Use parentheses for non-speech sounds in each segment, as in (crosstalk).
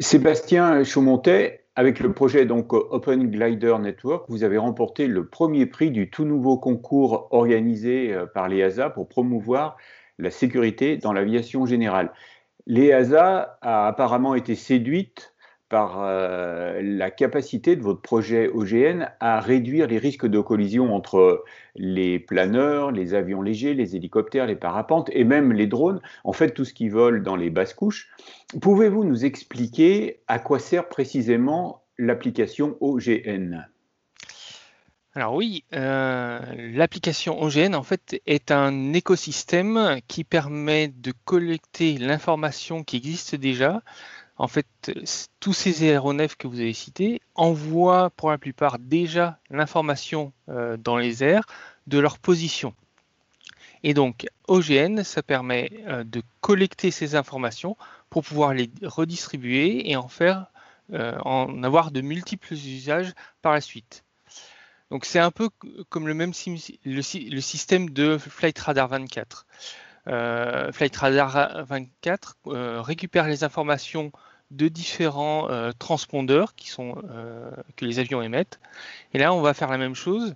Sébastien Chaumontet, avec le projet donc Open Glider Network, vous avez remporté le premier prix du tout nouveau concours organisé euh, par l'EASA pour promouvoir la sécurité dans l'aviation générale. L'EASA a apparemment été séduite par euh, la capacité de votre projet OGN à réduire les risques de collision entre les planeurs, les avions légers, les hélicoptères, les parapentes et même les drones, en fait tout ce qui vole dans les basses couches. Pouvez-vous nous expliquer à quoi sert précisément l'application OGN alors oui, euh, l'application OGN en fait est un écosystème qui permet de collecter l'information qui existe déjà en fait, tous ces aéronefs que vous avez cités envoient pour la plupart déjà l'information euh, dans les airs de leur position. Et donc, OGN, ça permet euh, de collecter ces informations pour pouvoir les redistribuer et en faire, euh, en avoir de multiples usages par la suite. Donc, c'est un peu comme le même le, système de Flight Radar 24. Flight Radar 24 récupère les informations de différents euh, transpondeurs euh, que les avions émettent. Et là, on va faire la même chose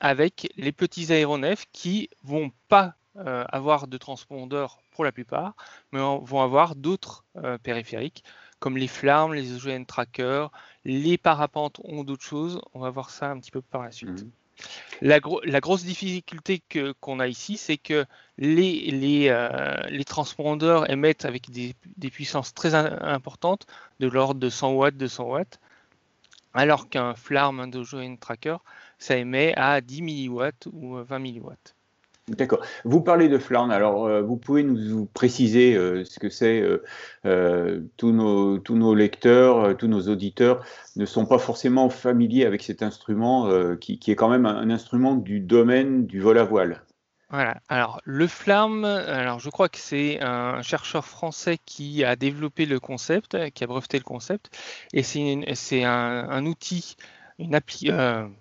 avec les petits aéronefs qui vont pas euh, avoir de transpondeurs pour la plupart, mais vont avoir d'autres périphériques comme les flammes, les OGN trackers, les parapentes ont d'autres choses. On va voir ça un petit peu par la suite. Mmh. La, grosse difficulté qu'on a ici, c'est que les, euh, transpondeurs émettent avec des, puissances très importantes, de l'ordre de 100 watts, 200 watts, alors qu'un FLARM, un Dojo Tracker, ça émet à 10 milliwatts ou 20 milliwatts. D'accord. Vous parlez de Flarn, alors euh, vous pouvez nous préciser euh, ce que c'est euh, tous, nos, lecteurs, tous nos auditeurs ne sont pas forcément familiers avec cet instrument qui, est quand même un, instrument du domaine du vol à voile. Voilà, alors le FLARM, alors je crois que c'est un chercheur français qui a développé le concept, qui a breveté le concept, et c'est un, un, outil, une appli,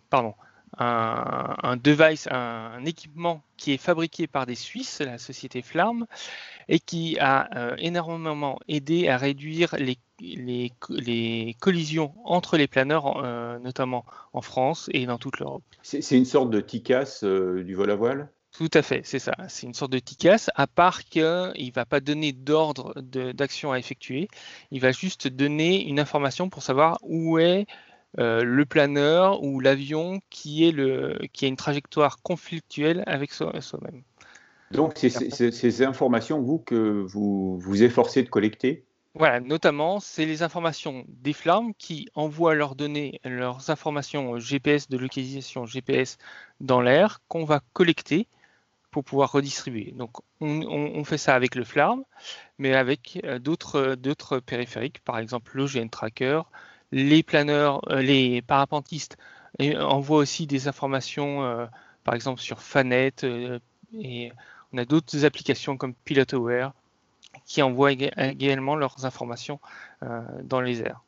pardon, un, device, un, équipement qui est fabriqué par des Suisses, la société Flarm, et qui a euh, énormément aidé à réduire les, les, collisions entre les planeurs, euh, notamment en France et dans toute l'Europe. C'est une sorte de TICAS euh, du vol à voile? Tout à fait, c'est ça. C'est une sorte de TICAS, à part qu'il ne va pas donner d'ordre d'action à effectuer. Il va juste donner une information pour savoir où est euh, le planeur ou l'avion qui, est le, qui a une trajectoire conflictuelle avec soi-même. Donc, c'est ces informations, vous, que vous vous efforcez de collecter? Voilà, notamment, c'est les informations des flammes qui envoient leurs données, leurs informations GPS de localisation GPS dans l'air qu'on va collecter pour pouvoir redistribuer. Donc, on, fait ça avec le flarm, mais avec euh, d'autres périphériques, par exemple l'OGN Tracker, les planeurs, euh, les parapentistes envoient aussi des informations, euh, par exemple sur Fanet, euh, et on a d'autres applications comme PilotAware qui envoient également leurs informations dans les airs.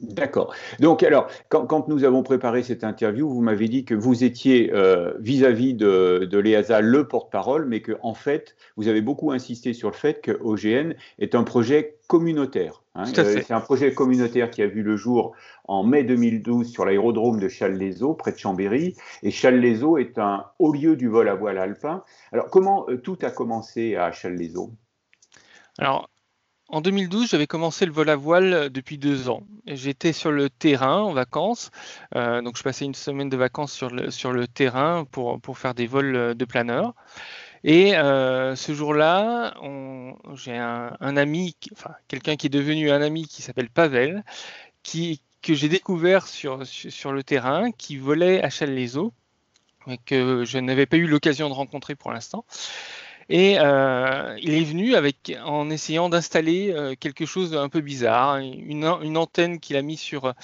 D'accord. Donc, alors, quand, nous avons préparé cette interview, vous m'avez dit que vous étiez vis-à-vis de, de l'EASA le porte-parole, mais que en fait, vous avez beaucoup insisté sur le fait que OGN est un projet communautaire. Hein. C'est un projet communautaire qui a vu le jour en mai 2012 sur l'aérodrome de Challes-les-Eaux, près de Chambéry. Et Challes-les-Eaux est un haut lieu du vol à voile alpin. Alors, comment euh, tout a commencé à Challes-les-Eaux Alors, en 2012, j'avais commencé le vol à voile euh, depuis deux ans. J'étais sur le terrain en vacances, euh, donc je passais une semaine de vacances sur le, sur le terrain pour, pour faire des vols euh, de planeur. Et ce jour-là, j'ai un, ami, enfin quelqu'un qui est devenu un ami qui s'appelle Pavel, que j'ai découvert sur, le terrain, qui volait à Châles-les-Eaux, mais que je n'avais pas eu l'occasion de rencontrer pour l'instant. Et euh, il est venu en essayant d'installer euh, quelque chose d'un peu bizarre, une, une antenne qu'il a mis sur,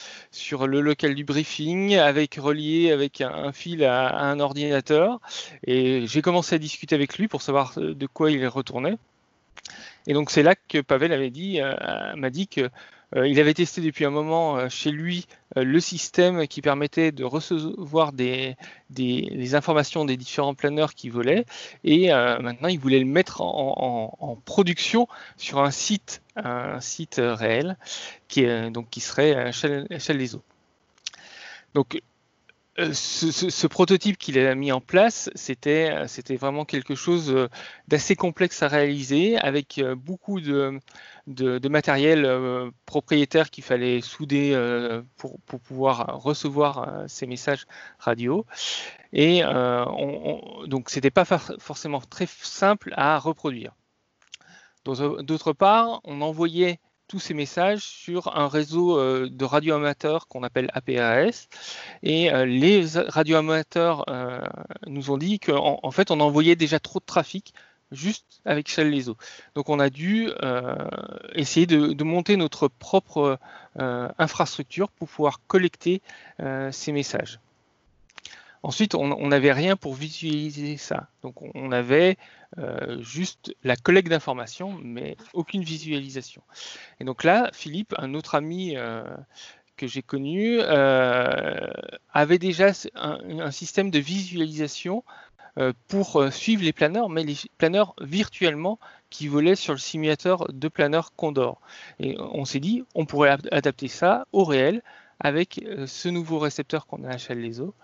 le local du briefing, avec relié avec un, fil à, un ordinateur. Et j'ai commencé à discuter avec lui pour savoir euh, de quoi il retournait. Et donc c'est là que Pavel dit, m'a dit que il avait testé depuis un moment euh, chez lui euh, le système qui permettait de recevoir des, les informations des différents planeurs qui volaient et maintenant il voulait le mettre en, production sur un site, un site réel qui, donc, qui serait eaux. Donc euh, ce, prototype qu'il a mis en place, c'était, vraiment quelque chose euh, d'assez complexe à réaliser, avec euh, beaucoup de, matériel propriétaire qu'il fallait souder pour, pouvoir recevoir ces messages radio. Et on, donc, c'était pas forcément très simple à reproduire. D'autre part, on envoyait tous ces messages sur un réseau euh, de radioamateurs qu'on appelle APAS. Et euh, les radioamateurs euh, nous ont dit qu'en en fait, on envoyait déjà trop de trafic juste avec Shell les. Donc on a dû essayer de, monter notre propre infrastructure pour pouvoir collecter ces messages. Ensuite, on n'avait rien pour visualiser ça. Donc, on avait euh, juste la collecte d'informations, mais aucune visualisation. Et donc là, Philippe, un autre ami euh, que j'ai connu, euh, avait déjà un, système de visualisation pour suivre les planeurs, mais les planeurs virtuellement qui volaient sur le simulateur de planeurs Condor. Et on s'est dit, on pourrait adapter ça au réel avec euh, ce nouveau récepteur qu'on a à eaux.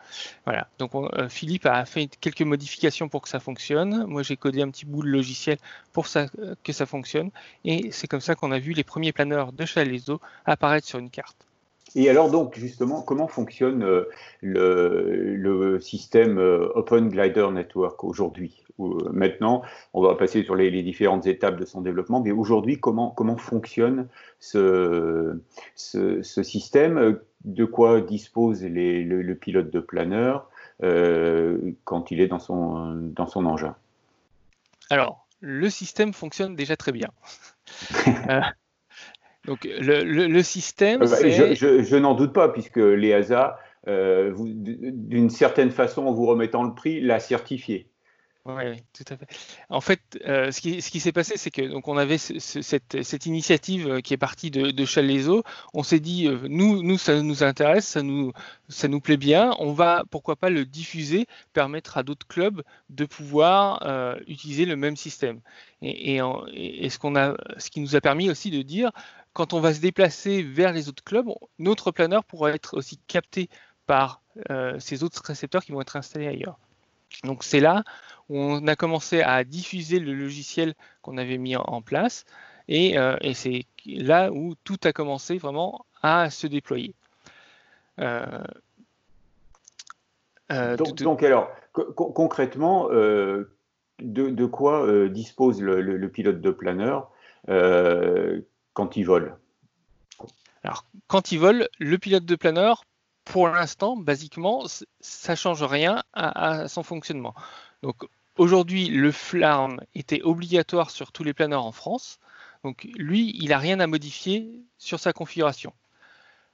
Voilà. Donc euh, Philippe a fait quelques modifications pour que ça fonctionne. Moi j'ai codé un petit bout de logiciel pour euh, que ça fonctionne. Et c'est comme ça qu'on a vu les premiers planeurs de eaux apparaître sur une carte. Et alors donc justement, comment fonctionne le, système Open Glider Network aujourd'hui? Maintenant, on va passer sur les, différentes étapes de son développement, mais aujourd'hui, comment, comment fonctionne ce, ce, système? De quoi dispose le, pilote de planeur euh, quand il est dans son, dans son engin? Alors, le système fonctionne déjà très bien. (laughs) Euh, donc, le, système. Euh, bah, je, n'en doute pas, puisque l'EASA, d'une certaine façon, en vous remettant le prix, l'a certifié. Oui, tout à fait. En fait, euh, ce qui, ce qui s'est passé, c'est que donc on avait cette, cette, initiative euh, qui est partie de, de Chalezo. On s'est dit, euh, nous, nous, ça nous intéresse, ça nous, ça nous plaît bien. On va, pourquoi pas, le diffuser, permettre à d'autres clubs de pouvoir utiliser le même système. Et, et, ce qu'on a, ce qui nous a permis aussi de dire, quand on va se déplacer vers les autres clubs, notre planeur pourra être aussi capté par ces autres récepteurs qui vont être installés ailleurs. Donc c'est là on a commencé à diffuser le logiciel qu'on avait mis en place euh, et, c'est là où tout a commencé vraiment à se déployer. Euh, euh, donc, alors, concrètement, de, quoi dispose le, pilote de planeur? Quand il vole Alors, quand il vole, le pilote de planeur, pour l'instant, basiquement, ça change rien à son fonctionnement. Donc aujourd'hui, le FLARM était obligatoire sur tous les planeurs en France. Donc lui, il n'a rien à modifier sur sa configuration.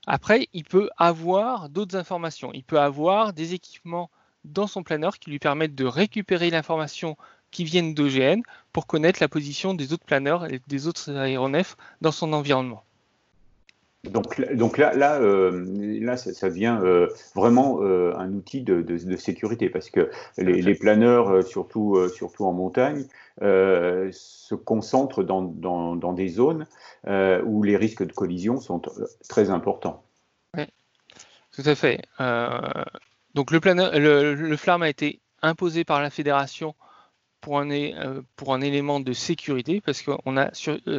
Après, il peut avoir d'autres informations. Il peut avoir des équipements dans son planeur qui lui permettent de récupérer l'information qui viennent d'OGN pour connaître la position des autres planeurs et des autres aéronefs dans son environnement. Donc, donc là, là, euh, là ça, devient euh, vraiment euh, un outil de, de, sécurité parce que les, planeurs, surtout, surtout en montagne, se concentrent dans, dans, dans des zones où les risques de collision sont très importants. Oui, tout à fait. donc le, planeur, le, le FLARM a été imposé par la fédération pour un, pour un élément de sécurité parce qu'on a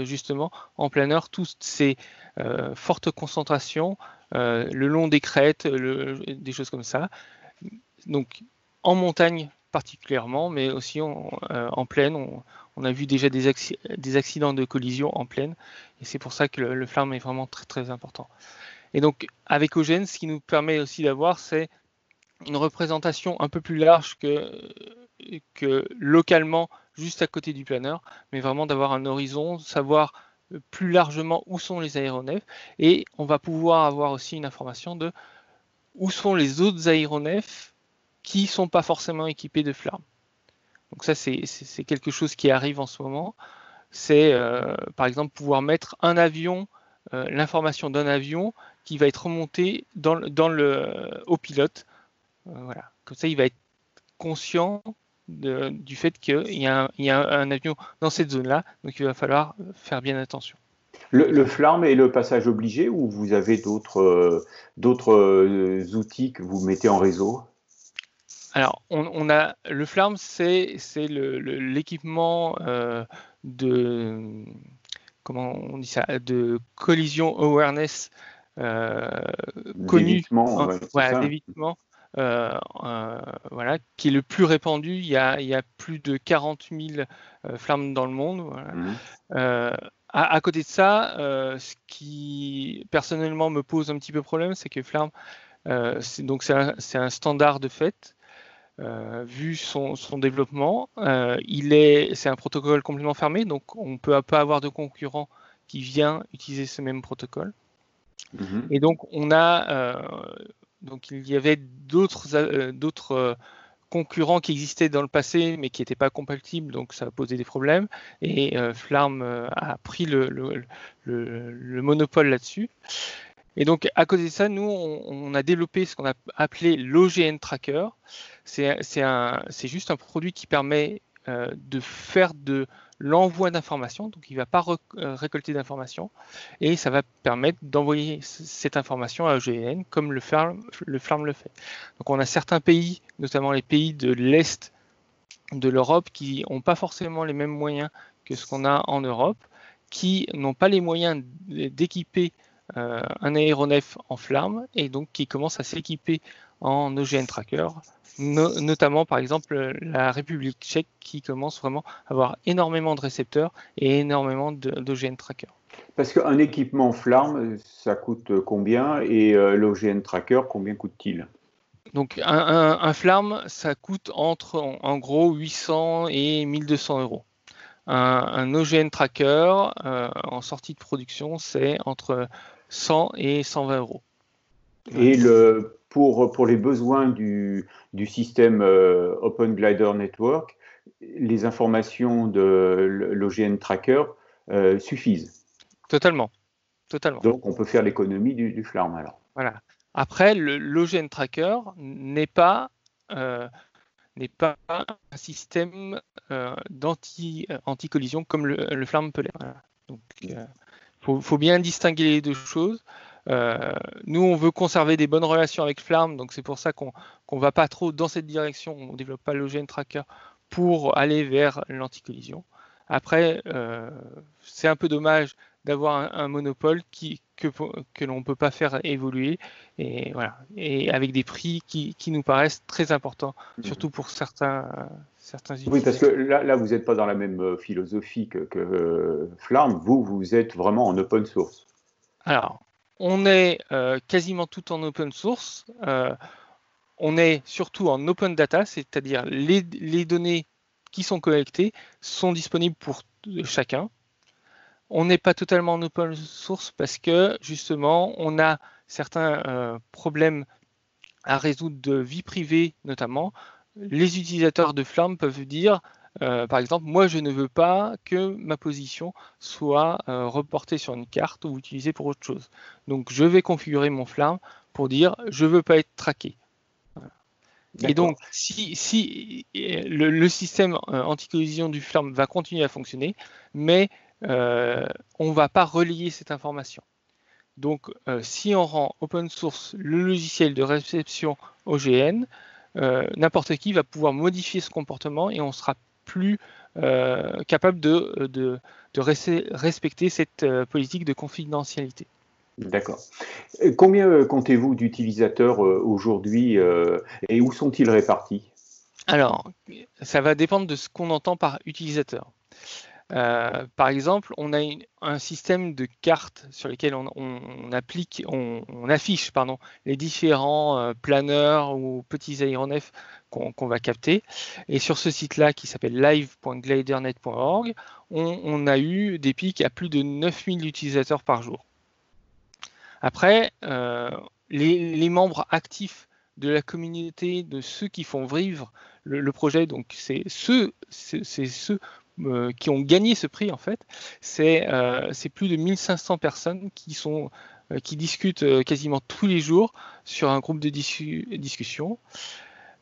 justement en planeur toutes ces euh, forte concentration euh, le long des crêtes, des choses comme ça. Donc en montagne particulièrement, mais aussi en, euh, plaine. On, a vu déjà des, accidents de collision en plaine, et c'est pour ça que le, flamme est vraiment très très important. Et donc avec Ogen, ce qui nous permet aussi d'avoir, c'est une représentation un peu plus large que, que localement, juste à côté du planeur, mais vraiment d'avoir un horizon, savoir plus largement où sont les aéronefs et on va pouvoir avoir aussi une information de où sont les autres aéronefs qui ne sont pas forcément équipés de flammes. Donc ça, c'est quelque chose qui arrive en ce moment. c'est par exemple pouvoir mettre un avion, l'information d'un avion qui va être remontée dans, dans le, au pilote. voilà. Comme ça, il va être conscient du fait qu'il y, a un avion dans cette zone-là, donc il va falloir faire bien attention. Le, le, FLARM est le passage obligé ou vous avez d'autres euh, euh, outils que vous mettez en réseau? Alors, on, a le FLARM, c'est l'équipement euh, de comment on dit ça, de collision awareness connu, d'évitement, voilà, qui est le plus répandu. Il y a, il y a plus de 40 000 flammes dans le monde. Voilà. Mmh. À, côté de ça, euh, ce qui personnellement me pose un petit peu problème, c'est que Flarm, euh, donc c'est un, standard de fait. Euh, vu son, développement, il est, c'est un protocole complètement fermé, donc on ne peut pas avoir de concurrent qui vient utiliser ce même protocole. Mhm. Et donc on a, donc il y avait d'autres, d'autres concurrents qui existaient dans le passé mais qui n'étaient pas compatibles, donc ça a posé des problèmes. Et euh, Flarm euh, a pris le, le, monopole là-dessus. Et donc à côté de ça, nous, on, a développé ce qu'on a appelé l'OGN Tracker. C'est juste un produit qui permet euh, de faire de l'envoi d'informations, donc il ne va pas euh, récolter d'informations, et ça va permettre d'envoyer cette information à OGN comme le FLARM le, le fait. Donc on a certains pays, notamment les pays de l'Est de l'Europe, qui n'ont pas forcément les mêmes moyens que ce qu'on a en Europe, qui n'ont pas les moyens d'équiper euh, un aéronef en flamme et donc qui commencent à s'équiper en OGN Tracker notamment par exemple la République tchèque qui commence vraiment à avoir énormément de récepteurs et énormément d'OGN tracker. Parce qu'un équipement Flarm, ça coûte combien et euh, l'OGN tracker, combien coûte-t-il? Donc un, Flarm, ça coûte entre en, gros 800 et 1200 euros. Un, OGN tracker euh, en sortie de production, c'est entre 100 et 120 euros. Et le, pour, pour les besoins du, du système euh, Open Glider Network, les informations de l'OGN Tracker euh, suffisent. Totalement. Totalement. Donc on peut faire l'économie du, du FLARM alors. Voilà. Après, l'OGN Tracker n'est pas, euh, n'est pas un système d'anti-collision comme le, le, FLARM peut l'être. Donc il faut, faut, bien distinguer les deux choses. Euh, nous, on veut conserver des bonnes relations avec Flarm, donc c'est pour ça qu'on ne va pas trop dans cette direction. On ne développe pas l'OGN Tracker pour aller vers l'anticollision. Après, euh, c'est un peu dommage d'avoir un, monopole qui, que, que l'on ne peut pas faire évoluer et, voilà, et avec des prix qui, qui nous paraissent très importants, mhm. surtout pour certains, certains Oui, parce que là, là vous n'êtes pas dans la même euh, philosophie que, que Flarm, vous, vous êtes vraiment en open source. Alors, on est euh, quasiment tout en open source. Euh, on est surtout en open data, c'est-à-dire les, données qui sont collectées sont disponibles pour chacun. On n'est pas totalement en open source parce que justement, on a certains euh, problèmes à résoudre de vie privée notamment. Les utilisateurs de Flamme peuvent dire euh, par exemple, moi, je ne veux pas que ma position soit euh, reportée sur une carte ou utilisée pour autre chose. Donc, je vais configurer mon flamme pour dire je ne veux pas être traqué. Et donc, si, le, système euh, anti-collision du flamme va continuer à fonctionner, mais on ne va pas relier cette information. Donc, si on rend open source le logiciel de réception OGN, n'importe qui va pouvoir modifier ce comportement et on sera plus euh, capable de, de, respecter cette euh, politique de confidentialité. D'accord. Combien comptez-vous d'utilisateurs euh, aujourd'hui et où sont-ils répartis? Alors, ça va dépendre de ce qu'on entend par utilisateur. Euh, par exemple, on a un système de cartes sur lesquelles on, applique, on, affiche les différents euh, planeurs ou petits aéronefs qu'on va capter. Et sur ce site-là qui s'appelle live.glidernet.org, on, a eu des pics à plus de 9000 utilisateurs par jour. Après, euh, les, membres actifs de la communauté, de ceux qui font vivre le, projet, donc c'est ceux, c'est ceux qui ont gagné ce prix en fait, c'est plus de 1500 personnes qui sont qui discutent quasiment tous les jours sur un groupe de discussion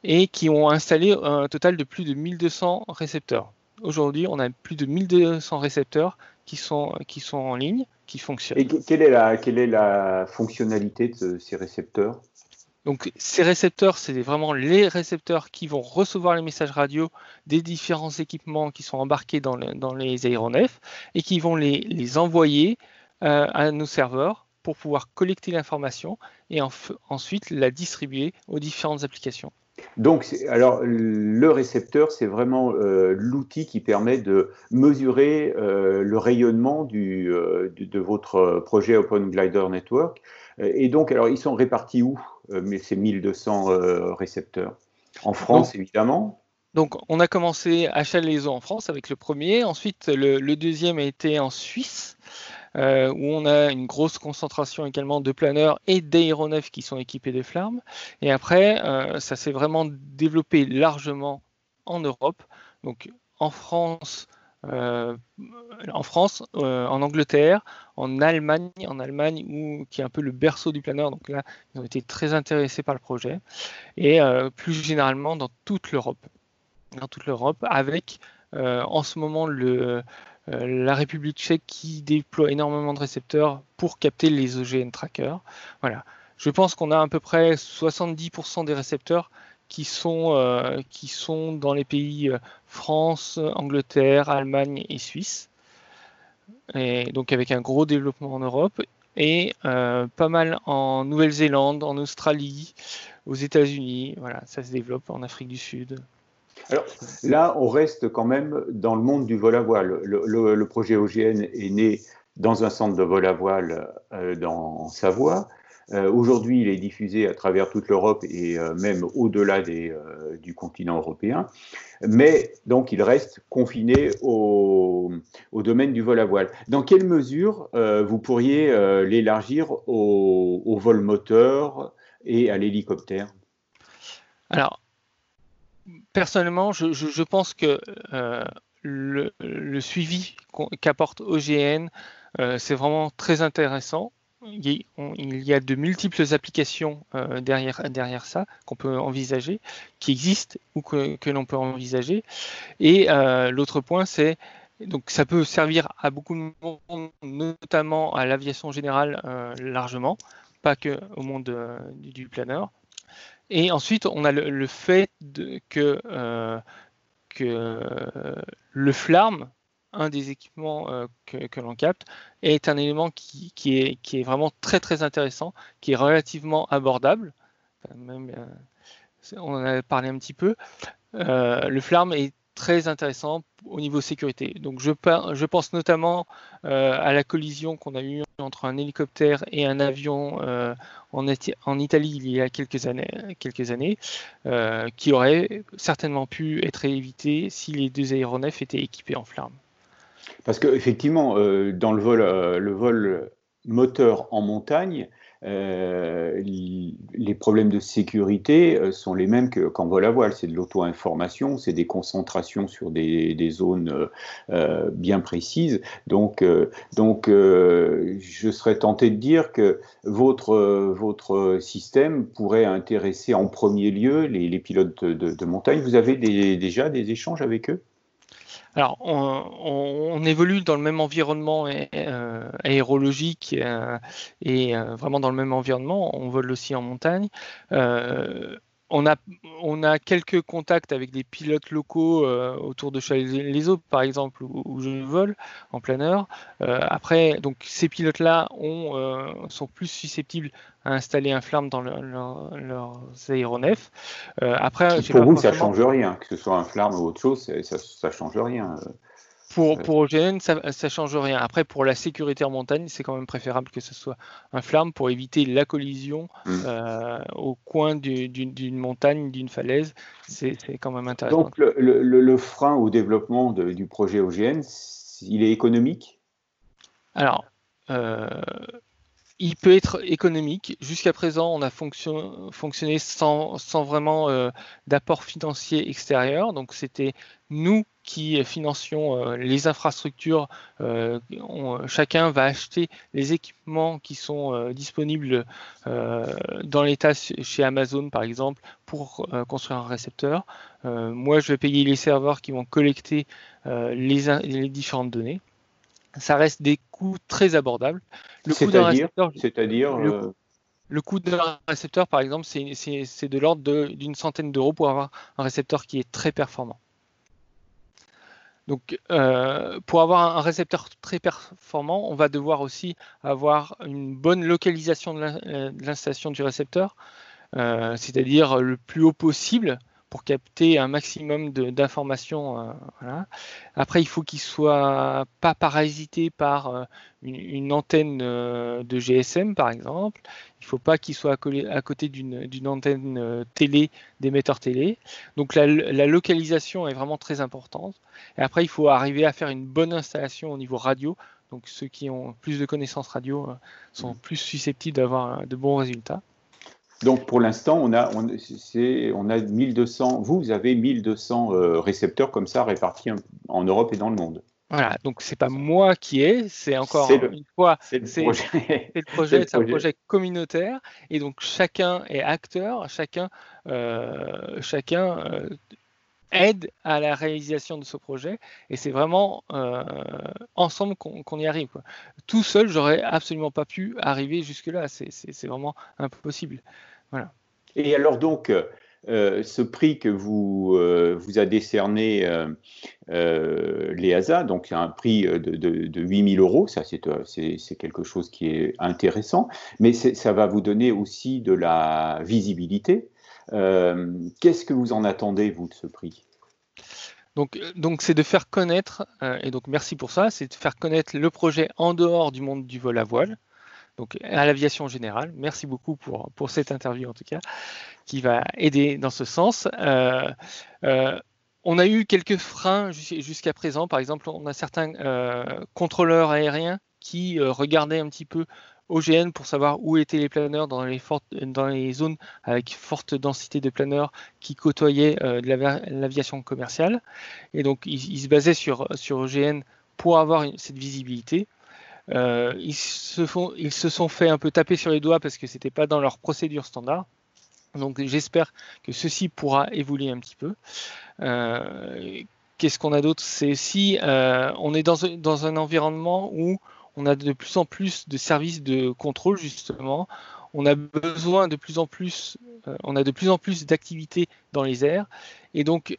et qui ont installé un total de plus de 1200 récepteurs. Aujourd'hui, on a plus de 1200 récepteurs qui sont, en ligne, qui fonctionnent. Et quelle est la fonctionnalité de ces récepteurs? Donc ces récepteurs, c'est vraiment les récepteurs qui vont recevoir les messages radio des différents équipements qui sont embarqués dans, les aéronefs et qui vont les, envoyer euh, à nos serveurs pour pouvoir collecter l'information et ensuite la distribuer aux différentes applications. Donc, alors, le récepteur, c'est vraiment euh, l'outil qui permet de mesurer euh, le rayonnement euh, de, votre projet Open Glider Network. Et donc, alors, ils sont répartis où, mais ces 1200 récepteurs En France, évidemment. Donc, on a commencé à Chalaison en France avec le premier. Ensuite, le deuxième a été en Suisse. Euh, où on a une grosse concentration également de planeurs et d'aéronefs qui sont équipés de flammes. Et après, euh, ça s'est vraiment développé largement en Europe. Donc en France, euh, en France, en Angleterre, en Allemagne, en Allemagne où, qui est un peu le berceau du planeur. Donc là, ils ont été très intéressés par le projet. Et plus généralement dans toute l'Europe. Dans toute l'Europe, avec en ce moment euh, la République tchèque qui déploie énormément de récepteurs pour capter les OGN trackers. Voilà. Je pense qu'on a à peu près 70% des récepteurs qui sont, euh, qui sont dans les pays euh, France, Angleterre, Allemagne et Suisse. Et donc avec un gros développement en Europe et pas mal en Nouvelle-Zélande, en Australie, aux États-Unis. Voilà, ça se développe en Afrique du Sud. Alors là, on reste quand même dans le monde du vol à voile. Le, projet OGN est né dans un centre de vol à voile euh, dans, en Savoie. Euh, aujourd'hui, il est diffusé à travers toute l'Europe et euh, même au-delà du continent européen. Mais donc, il reste confiné au, domaine du vol à voile. Dans quelle mesure vous pourriez l'élargir au, vol moteur et à l'hélicoptère? Alors, personnellement, je, pense que euh, le, suivi qu'apporte OGN, euh, c'est vraiment très intéressant. Il y, a, de multiples applications euh, derrière, ça qu'on peut envisager, qui existent ou que, l'on peut envisager. Et l'autre point, c'est donc ça peut servir à beaucoup de monde, notamment à l'aviation générale largement, pas que au monde du planeur. Et ensuite, on a le, fait que, euh, que le FLARM, un des équipements euh, que, l'on capte, est un élément qui, est, vraiment très intéressant, qui est relativement abordable. Euh, on en a parlé un petit peu. le FLARM est très intéressant au niveau sécurité. Donc je, pense notamment euh, à la collision qu'on a eue entre un hélicoptère et un avion euh, en, Italie il y a quelques années, euh, qui aurait certainement pu être évité si les deux aéronefs étaient équipés en flammes. Parce qu'effectivement, dans le vol, le vol moteur en montagne, euh, les problèmes de sécurité euh, sont les mêmes qu'en vol à voile. C'est de l'auto-information, c'est des concentrations sur des, zones euh, bien précises. Donc, donc je serais tenté de dire que votre, votre système pourrait intéresser en premier lieu les, pilotes de, montagne. Vous avez déjà des échanges avec eux? Alors, on, évolue dans le même environnement euh, aérologique euh, et euh, vraiment dans le même environnement. On vole aussi en montagne on a, on a quelques contacts avec des pilotes locaux euh, autour de les eaux par exemple, où, je vole en planeur. Euh, après, donc ces pilotes-là euh, sont plus susceptibles à installer un flamme dans leurs aéronefs. après, pour vous, ça ne change rien, que ce soit un flamme ou autre chose, ça ne change rien. Pour, pour OGN, ça ne change rien. Après, pour la sécurité en montagne, c'est quand même préférable que ce soit un flamme pour éviter la collision mm. euh, au coin d'une montagne, d'une falaise. C'est quand même intéressant. Donc, le, le, frein au développement du projet OGN, il est économique? Alors, euh, il peut être économique. Jusqu'à présent, on a fonctionné sans, sans vraiment euh, d'apport financier extérieur. Donc, c'était nous qui financions les infrastructures, chacun va acheter les équipements qui sont disponibles dans l'État chez Amazon, par exemple, pour construire un récepteur. moi, je vais payer les serveurs qui vont collecter les différentes données ça reste des coûts très abordables. Le coût d'un récepteur, c'est-à-dire le, euh, coût d'un récepteur, par exemple, c'est de l'ordre d'une centaine d'euros pour avoir un récepteur qui est très performant. Donc, euh, pour avoir un récepteur très performant, on va devoir aussi avoir une bonne localisation de euh, l'installation du récepteur, c'est-à-dire le plus haut possible pour capter un maximum d'informations. Euh, Après, il faut qu'il soit pas parasité par euh, une, antenne euh, de GSM, par exemple. Il ne faut pas qu'il soit à côté d'une antenne télé, d'émetteur télé. Donc la, localisation est vraiment très importante. Et après, il faut arriver à faire une bonne installation au niveau radio. Donc ceux qui ont plus de connaissances radio sont plus susceptibles d'avoir de bons résultats. Donc pour l'instant, on a, on, on, a 1200, vous avez 1200 euh, récepteurs comme ça répartis en Europe et dans le monde. Voilà, donc c'est pas moi qui ai, c'est encore une fois, c'est le projet, le projet c'est (laughs) un projet communautaire, et donc chacun est acteur, chacun, euh, chacun euh, aide à la réalisation de ce projet, et c'est vraiment ensemble qu'on y arrive. Tout seul, j'aurais absolument pas pu arriver jusque là, c'est vraiment impossible. Voilà. Et alors donc, euh, ce prix que vous, euh, vous a décerné euh, l'EASA, donc un prix de, de, 8000 euros, ça c'est quelque chose qui est intéressant, mais ça va vous donner aussi de la visibilité. Qu'est-ce que vous en attendez, vous, de ce prix? Donc, donc c'est de faire connaître, et donc merci pour ça, c'est de faire connaître le projet en dehors du monde du vol à voile donc à l'aviation générale. Merci beaucoup pour, pour cette interview en tout cas, qui va aider dans ce sens. Euh, euh, on a eu quelques freins jusqu'à présent. Par exemple, on a certains euh, contrôleurs aériens qui regardaient un petit peu OGN pour savoir où étaient les planeurs dans les, zones avec forte densité de planeurs qui côtoyaient l'aviation commerciale. Et donc, ils, se basaient sur, OGN pour avoir cette visibilité. Euh, ils, se sont fait un peu taper sur les doigts parce que c'était pas dans leur procédure standard. Donc j'espère que ceci pourra évoluer un petit peu. Euh, qu'est-ce qu'on a d'autre? C'est si euh, on est dans, un environnement où on a de plus en plus de services de contrôle justement. On a besoin de plus en plus, on a de plus en plus d'activités dans les airs, et donc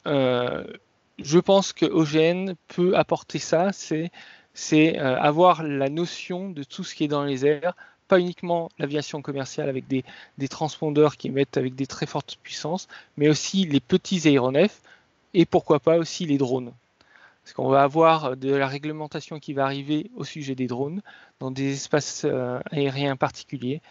je pense que OGN peut apporter ça. C'est euh, avoir la notion de tout ce qui est dans les airs, pas uniquement l'aviation commerciale avec des, transpondeurs qui émettent avec des très fortes puissances, mais aussi les petits aéronefs et pourquoi pas aussi les drones. Parce qu'on va avoir de la réglementation qui va arriver au sujet des drones dans des espaces euh, aériens particuliers.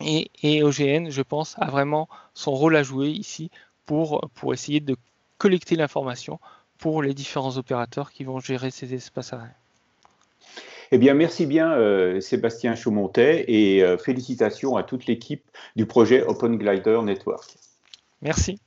Et, et, OGN, je pense, a vraiment son rôle à jouer ici pour, pour essayer de collecter l'information pour les différents opérateurs qui vont gérer ces espaces aériens. Eh bien, merci bien euh, Sébastien Chaumontet et euh, félicitations à toute l'équipe du projet Open Glider Network. Merci.